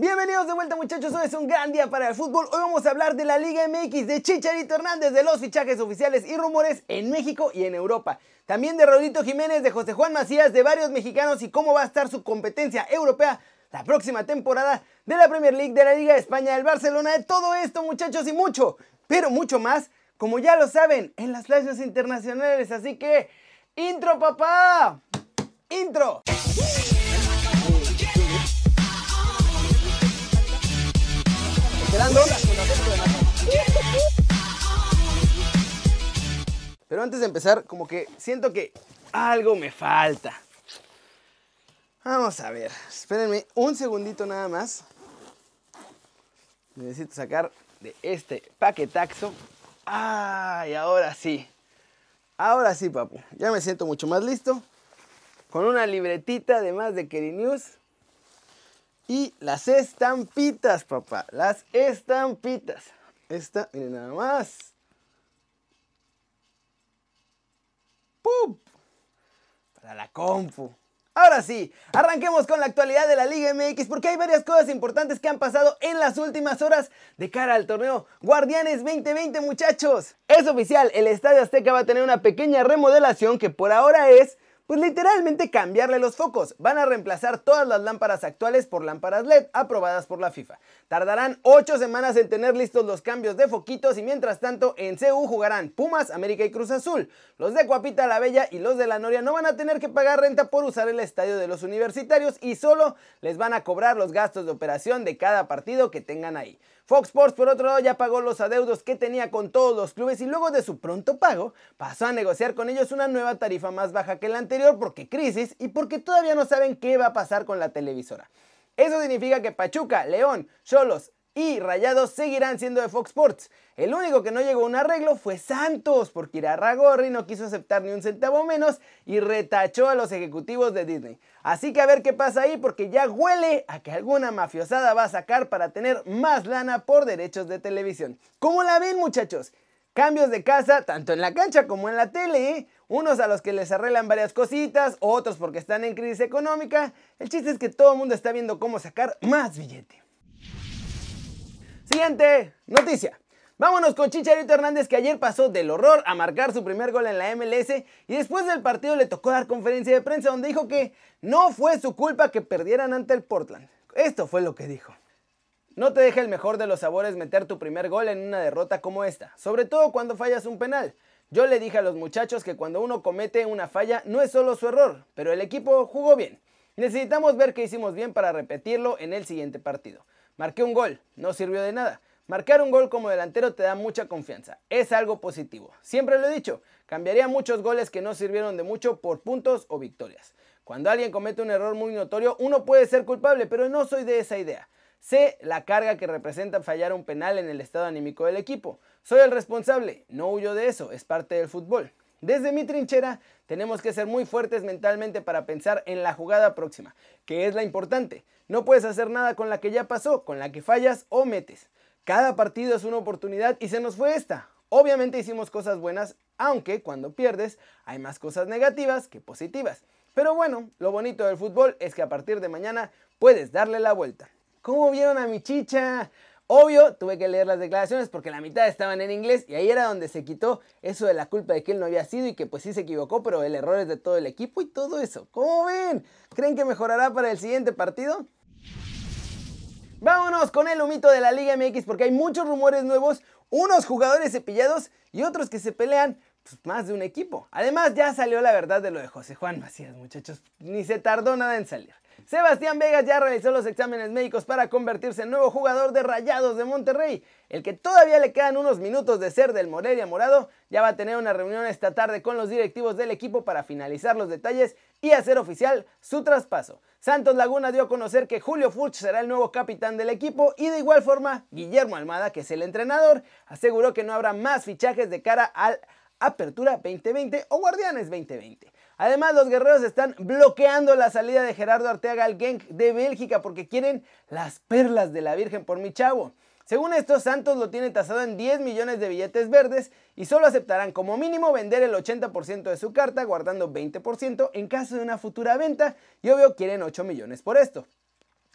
Bienvenidos de vuelta muchachos, hoy es un gran día para el fútbol. Hoy vamos a hablar de la Liga MX, de Chicharito Hernández, de los fichajes oficiales y rumores en México y en Europa. También de Rodito Jiménez, de José Juan Macías, de varios mexicanos y cómo va a estar su competencia europea la próxima temporada de la Premier League, de la Liga de España, del Barcelona, de todo esto muchachos y mucho, pero mucho más, como ya lo saben, en las flashes internacionales. Así que, intro papá, intro. Pero antes de empezar, como que siento que algo me falta. Vamos a ver, espérenme un segundito nada más. Necesito sacar de este paquetaxo. ¡Ay! Ahora sí. Ahora sí, papu. Ya me siento mucho más listo. Con una libretita además de Keri News. Y las estampitas, papá. Las estampitas. Esta, miren nada más. ¡Pum! Para la compu. Ahora sí, arranquemos con la actualidad de la Liga MX porque hay varias cosas importantes que han pasado en las últimas horas de cara al torneo Guardianes 2020 muchachos. Es oficial, el Estadio Azteca va a tener una pequeña remodelación que por ahora es pues literalmente cambiarle los focos. Van a reemplazar todas las lámparas actuales por lámparas LED aprobadas por la FIFA. Tardarán 8 semanas en tener listos los cambios de foquitos y mientras tanto en CU jugarán Pumas, América y Cruz Azul. Los de Cuapita la Bella y los de la Noria no van a tener que pagar renta por usar el estadio de los universitarios y solo les van a cobrar los gastos de operación de cada partido que tengan ahí. Fox Sports, por otro lado, ya pagó los adeudos que tenía con todos los clubes y luego de su pronto pago, pasó a negociar con ellos una nueva tarifa más baja que la anterior porque crisis y porque todavía no saben qué va a pasar con la televisora. Eso significa que Pachuca, León, Cholos, y Rayados seguirán siendo de Fox Sports. El único que no llegó a un arreglo fue Santos, porque Irarragorri no quiso aceptar ni un centavo menos y retachó a los ejecutivos de Disney. Así que a ver qué pasa ahí, porque ya huele a que alguna mafiosada va a sacar para tener más lana por derechos de televisión. ¿Cómo la ven, muchachos? Cambios de casa, tanto en la cancha como en la tele, ¿eh? unos a los que les arreglan varias cositas, otros porque están en crisis económica. El chiste es que todo el mundo está viendo cómo sacar más billete. Siguiente noticia. Vámonos con Chicharito Hernández que ayer pasó del horror a marcar su primer gol en la MLS y después del partido le tocó dar conferencia de prensa donde dijo que no fue su culpa que perdieran ante el Portland. Esto fue lo que dijo. No te deja el mejor de los sabores meter tu primer gol en una derrota como esta, sobre todo cuando fallas un penal. Yo le dije a los muchachos que cuando uno comete una falla no es solo su error, pero el equipo jugó bien. Necesitamos ver qué hicimos bien para repetirlo en el siguiente partido. Marqué un gol, no sirvió de nada. Marcar un gol como delantero te da mucha confianza, es algo positivo. Siempre lo he dicho, cambiaría muchos goles que no sirvieron de mucho por puntos o victorias. Cuando alguien comete un error muy notorio, uno puede ser culpable, pero no soy de esa idea. Sé la carga que representa fallar un penal en el estado anímico del equipo. Soy el responsable, no huyo de eso, es parte del fútbol. Desde mi trinchera tenemos que ser muy fuertes mentalmente para pensar en la jugada próxima, que es la importante. No puedes hacer nada con la que ya pasó, con la que fallas o metes. Cada partido es una oportunidad y se nos fue esta. Obviamente hicimos cosas buenas, aunque cuando pierdes hay más cosas negativas que positivas. Pero bueno, lo bonito del fútbol es que a partir de mañana puedes darle la vuelta. ¿Cómo vieron a mi chicha? Obvio, tuve que leer las declaraciones porque la mitad estaban en inglés y ahí era donde se quitó eso de la culpa de que él no había sido y que pues sí se equivocó, pero el error es de todo el equipo y todo eso. ¿Cómo ven? ¿Creen que mejorará para el siguiente partido? Vámonos con el humito de la Liga MX porque hay muchos rumores nuevos, unos jugadores cepillados y otros que se pelean pues, más de un equipo. Además ya salió la verdad de lo de José Juan Macías, muchachos, ni se tardó nada en salir. Sebastián Vegas ya realizó los exámenes médicos para convertirse en nuevo jugador de Rayados de Monterrey. El que todavía le quedan unos minutos de ser del Morelia Morado, ya va a tener una reunión esta tarde con los directivos del equipo para finalizar los detalles y hacer oficial su traspaso. Santos Laguna dio a conocer que Julio Furch será el nuevo capitán del equipo y de igual forma Guillermo Almada, que es el entrenador, aseguró que no habrá más fichajes de cara al Apertura 2020 o Guardianes 2020. Además, los guerreros están bloqueando la salida de Gerardo Arteaga al Genk de Bélgica porque quieren las perlas de la Virgen por mi chavo. Según esto, Santos lo tiene tasado en 10 millones de billetes verdes y solo aceptarán como mínimo vender el 80% de su carta, guardando 20% en caso de una futura venta y obvio quieren 8 millones por esto.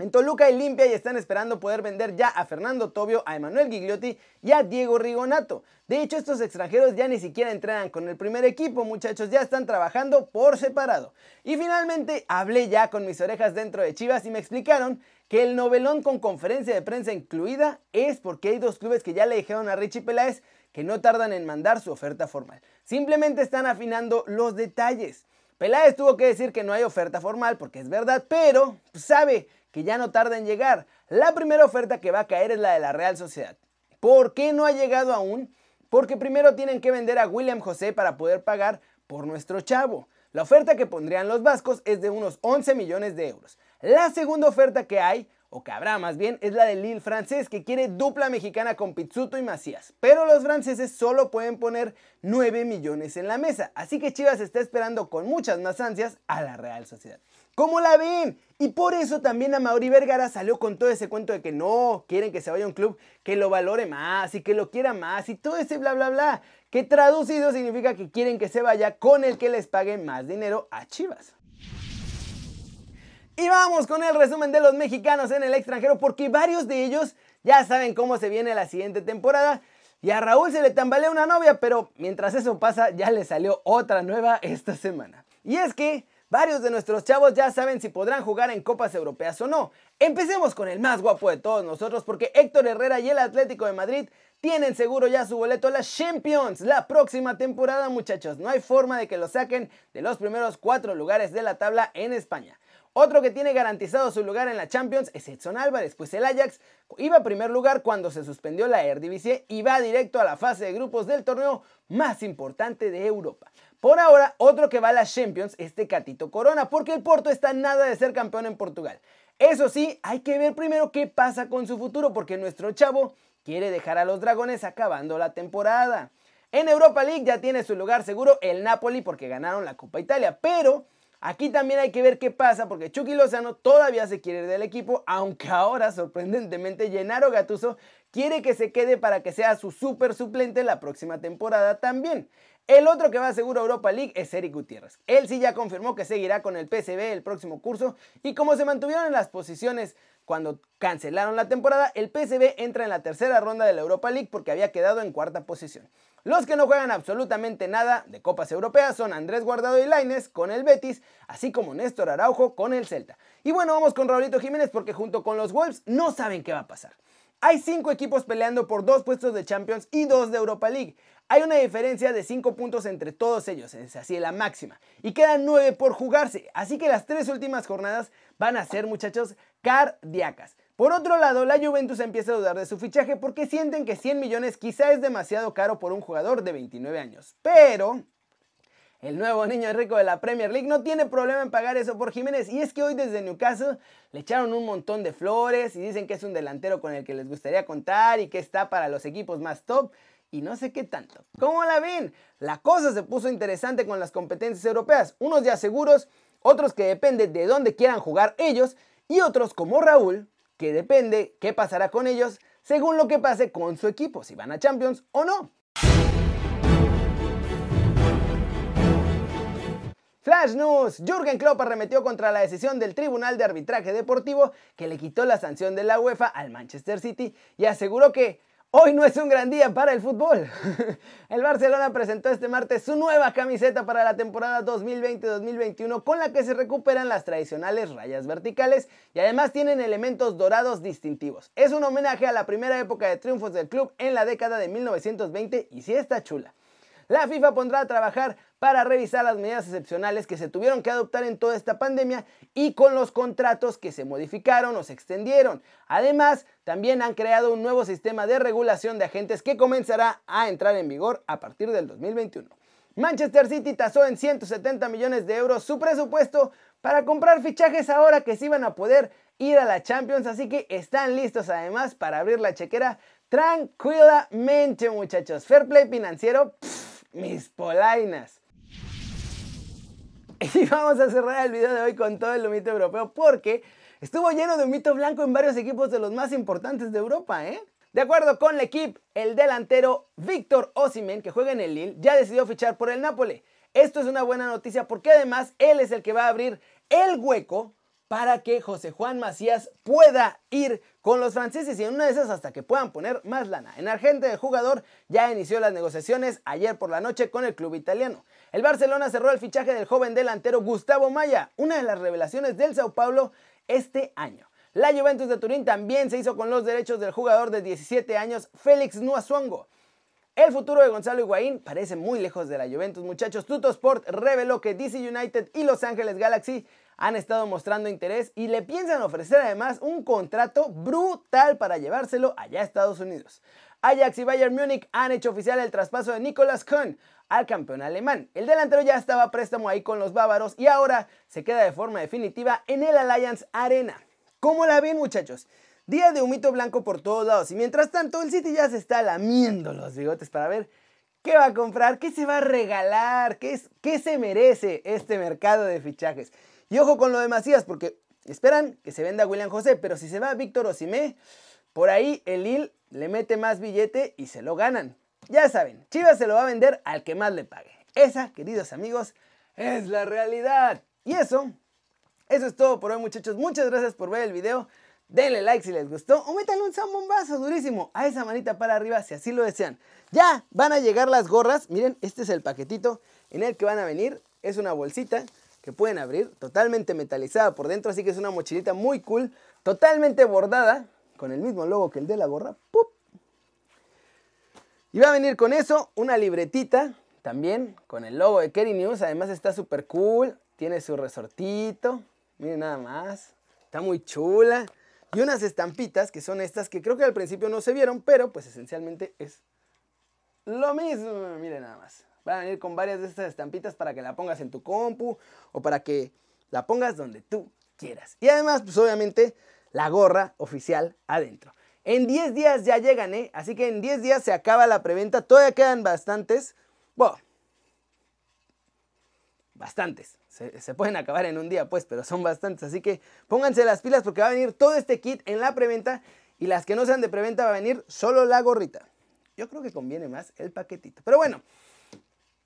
En Toluca y limpia y están esperando poder vender ya a Fernando Tobio, a Emanuel Gigliotti y a Diego Rigonato. De hecho, estos extranjeros ya ni siquiera entrenan con el primer equipo, muchachos, ya están trabajando por separado. Y finalmente hablé ya con mis orejas dentro de Chivas y me explicaron que el novelón con conferencia de prensa incluida es porque hay dos clubes que ya le dijeron a Richie Peláez que no tardan en mandar su oferta formal. Simplemente están afinando los detalles. Peláez tuvo que decir que no hay oferta formal porque es verdad, pero sabe que ya no tarda en llegar. La primera oferta que va a caer es la de la Real Sociedad. ¿Por qué no ha llegado aún? Porque primero tienen que vender a William José para poder pagar por nuestro chavo. La oferta que pondrían los vascos es de unos 11 millones de euros. La segunda oferta que hay, o que habrá más bien, es la de Lille francés, que quiere dupla mexicana con Pizzuto y Macías. Pero los franceses solo pueden poner 9 millones en la mesa, así que Chivas está esperando con muchas más ansias a la Real Sociedad. ¿Cómo la ven? Y por eso también a Mauri Vergara salió con todo ese cuento de que no, quieren que se vaya a un club que lo valore más y que lo quiera más y todo ese bla bla bla, que traducido significa que quieren que se vaya con el que les pague más dinero a Chivas. Y vamos con el resumen de los mexicanos en el extranjero porque varios de ellos ya saben cómo se viene la siguiente temporada. Y a Raúl se le tambalea una novia, pero mientras eso pasa ya le salió otra nueva esta semana. Y es que Varios de nuestros chavos ya saben si podrán jugar en copas europeas o no. Empecemos con el más guapo de todos nosotros porque Héctor Herrera y el Atlético de Madrid tienen seguro ya su boleto a las Champions la próxima temporada muchachos. No hay forma de que lo saquen de los primeros cuatro lugares de la tabla en España. Otro que tiene garantizado su lugar en la Champions es Edson Álvarez, pues el Ajax iba a primer lugar cuando se suspendió la Eredivisie y va directo a la fase de grupos del torneo más importante de Europa. Por ahora, otro que va a las Champions es Tecatito Corona, porque el Porto está nada de ser campeón en Portugal. Eso sí, hay que ver primero qué pasa con su futuro, porque nuestro chavo quiere dejar a los dragones acabando la temporada. En Europa League ya tiene su lugar seguro el Napoli porque ganaron la Copa Italia, pero aquí también hay que ver qué pasa porque Chucky Lozano todavía se quiere ir del equipo, aunque ahora sorprendentemente Gennaro Gattuso quiere que se quede para que sea su super suplente la próxima temporada también. El otro que va seguro a Europa League es Eric Gutiérrez. Él sí ya confirmó que seguirá con el PSV el próximo curso y como se mantuvieron en las posiciones cuando cancelaron la temporada, el PSV entra en la tercera ronda de la Europa League porque había quedado en cuarta posición. Los que no juegan absolutamente nada de copas europeas son Andrés Guardado y Laines con el Betis, así como Néstor Araujo con el Celta. Y bueno, vamos con Raulito Jiménez porque junto con los Wolves no saben qué va a pasar. Hay cinco equipos peleando por dos puestos de Champions y dos de Europa League. Hay una diferencia de 5 puntos entre todos ellos, es así la máxima. Y quedan 9 por jugarse, así que las tres últimas jornadas van a ser, muchachos, cardíacas. Por otro lado, la Juventus empieza a dudar de su fichaje porque sienten que 100 millones quizá es demasiado caro por un jugador de 29 años. Pero el nuevo niño rico de la Premier League no tiene problema en pagar eso por Jiménez. Y es que hoy desde Newcastle le echaron un montón de flores y dicen que es un delantero con el que les gustaría contar y que está para los equipos más top y no sé qué tanto. ¿Cómo la ven? La cosa se puso interesante con las competencias europeas, unos ya seguros, otros que depende de dónde quieran jugar ellos y otros como Raúl, que depende qué pasará con ellos según lo que pase con su equipo, si van a Champions o no. Flash News. Jürgen Klopp arremetió contra la decisión del Tribunal de Arbitraje Deportivo que le quitó la sanción de la UEFA al Manchester City y aseguró que Hoy no es un gran día para el fútbol. El Barcelona presentó este martes su nueva camiseta para la temporada 2020-2021 con la que se recuperan las tradicionales rayas verticales y además tienen elementos dorados distintivos. Es un homenaje a la primera época de triunfos del club en la década de 1920 y sí está chula. La FIFA pondrá a trabajar para revisar las medidas excepcionales que se tuvieron que adoptar en toda esta pandemia y con los contratos que se modificaron o se extendieron. Además, también han creado un nuevo sistema de regulación de agentes que comenzará a entrar en vigor a partir del 2021. Manchester City tasó en 170 millones de euros su presupuesto para comprar fichajes ahora que sí van a poder ir a la Champions, así que están listos además para abrir la chequera tranquilamente muchachos. Fair play financiero mis polainas. Y vamos a cerrar el video de hoy con todo el humito europeo porque estuvo lleno de humito blanco en varios equipos de los más importantes de Europa, ¿eh? De acuerdo con el equipo, el delantero Víctor Osimen, que juega en el Lille, ya decidió fichar por el Napoli. Esto es una buena noticia porque además él es el que va a abrir el hueco para que José Juan Macías pueda ir con los franceses y en una de esas hasta que puedan poner más lana. En Argentina el jugador ya inició las negociaciones ayer por la noche con el club italiano. El Barcelona cerró el fichaje del joven delantero Gustavo Maya, una de las revelaciones del Sao Paulo este año. La Juventus de Turín también se hizo con los derechos del jugador de 17 años Félix Nuazuongo. El futuro de Gonzalo Higuaín parece muy lejos de la Juventus, muchachos. Sport reveló que DC United y Los Ángeles Galaxy han estado mostrando interés y le piensan ofrecer además un contrato brutal para llevárselo allá a Estados Unidos. Ajax y Bayern Múnich han hecho oficial el traspaso de Nicolas Kuhn al campeón alemán. El delantero ya estaba a préstamo ahí con los bávaros y ahora se queda de forma definitiva en el Allianz Arena. ¿Cómo la ven muchachos? Día de humito blanco por todos lados y mientras tanto el City ya se está lamiendo los bigotes para ver qué va a comprar, qué se va a regalar, qué, es, qué se merece este mercado de fichajes. Y ojo con lo de porque esperan que se venda William José, pero si se va Víctor Osimé, por ahí el Lille le mete más billete y se lo ganan. Ya saben, Chivas se lo va a vender al que más le pague. Esa, queridos amigos, es la realidad. Y eso, eso es todo por hoy muchachos. Muchas gracias por ver el video. Denle like si les gustó o métanle un zambombazo durísimo a esa manita para arriba si así lo desean. Ya van a llegar las gorras. Miren, este es el paquetito en el que van a venir. Es una bolsita pueden abrir, totalmente metalizada por dentro, así que es una mochilita muy cool, totalmente bordada, con el mismo logo que el de la gorra. Y va a venir con eso una libretita, también con el logo de Kerry News, además está súper cool, tiene su resortito, miren nada más, está muy chula. Y unas estampitas que son estas que creo que al principio no se vieron, pero pues esencialmente es lo mismo, miren nada más. Van a venir con varias de estas estampitas para que la pongas en tu compu o para que la pongas donde tú quieras. Y además, pues obviamente, la gorra oficial adentro. En 10 días ya llegan, ¿eh? Así que en 10 días se acaba la preventa. Todavía quedan bastantes. Bueno, bastantes. Se, se, pueden acabar en un día, pues, pero son bastantes. Así que pónganse las pilas porque va a venir todo este kit en la preventa. Y las que no sean de preventa va a venir solo la gorrita. Yo creo que conviene más el paquetito. Pero bueno,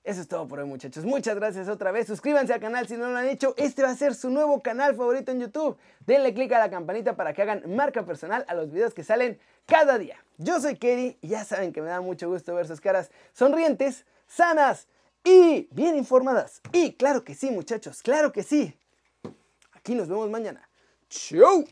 eso es todo por hoy muchachos. Muchas gracias otra vez. Suscríbanse al canal si no lo han hecho. Este va a ser su nuevo canal favorito en YouTube. Denle click a la campanita para que hagan marca personal a los videos que salen cada día. Yo soy Kerry y ya saben que me da mucho gusto ver sus caras sonrientes, sanas y bien informadas. Y claro que sí muchachos, claro que sí. Aquí nos vemos mañana. ¡Chau!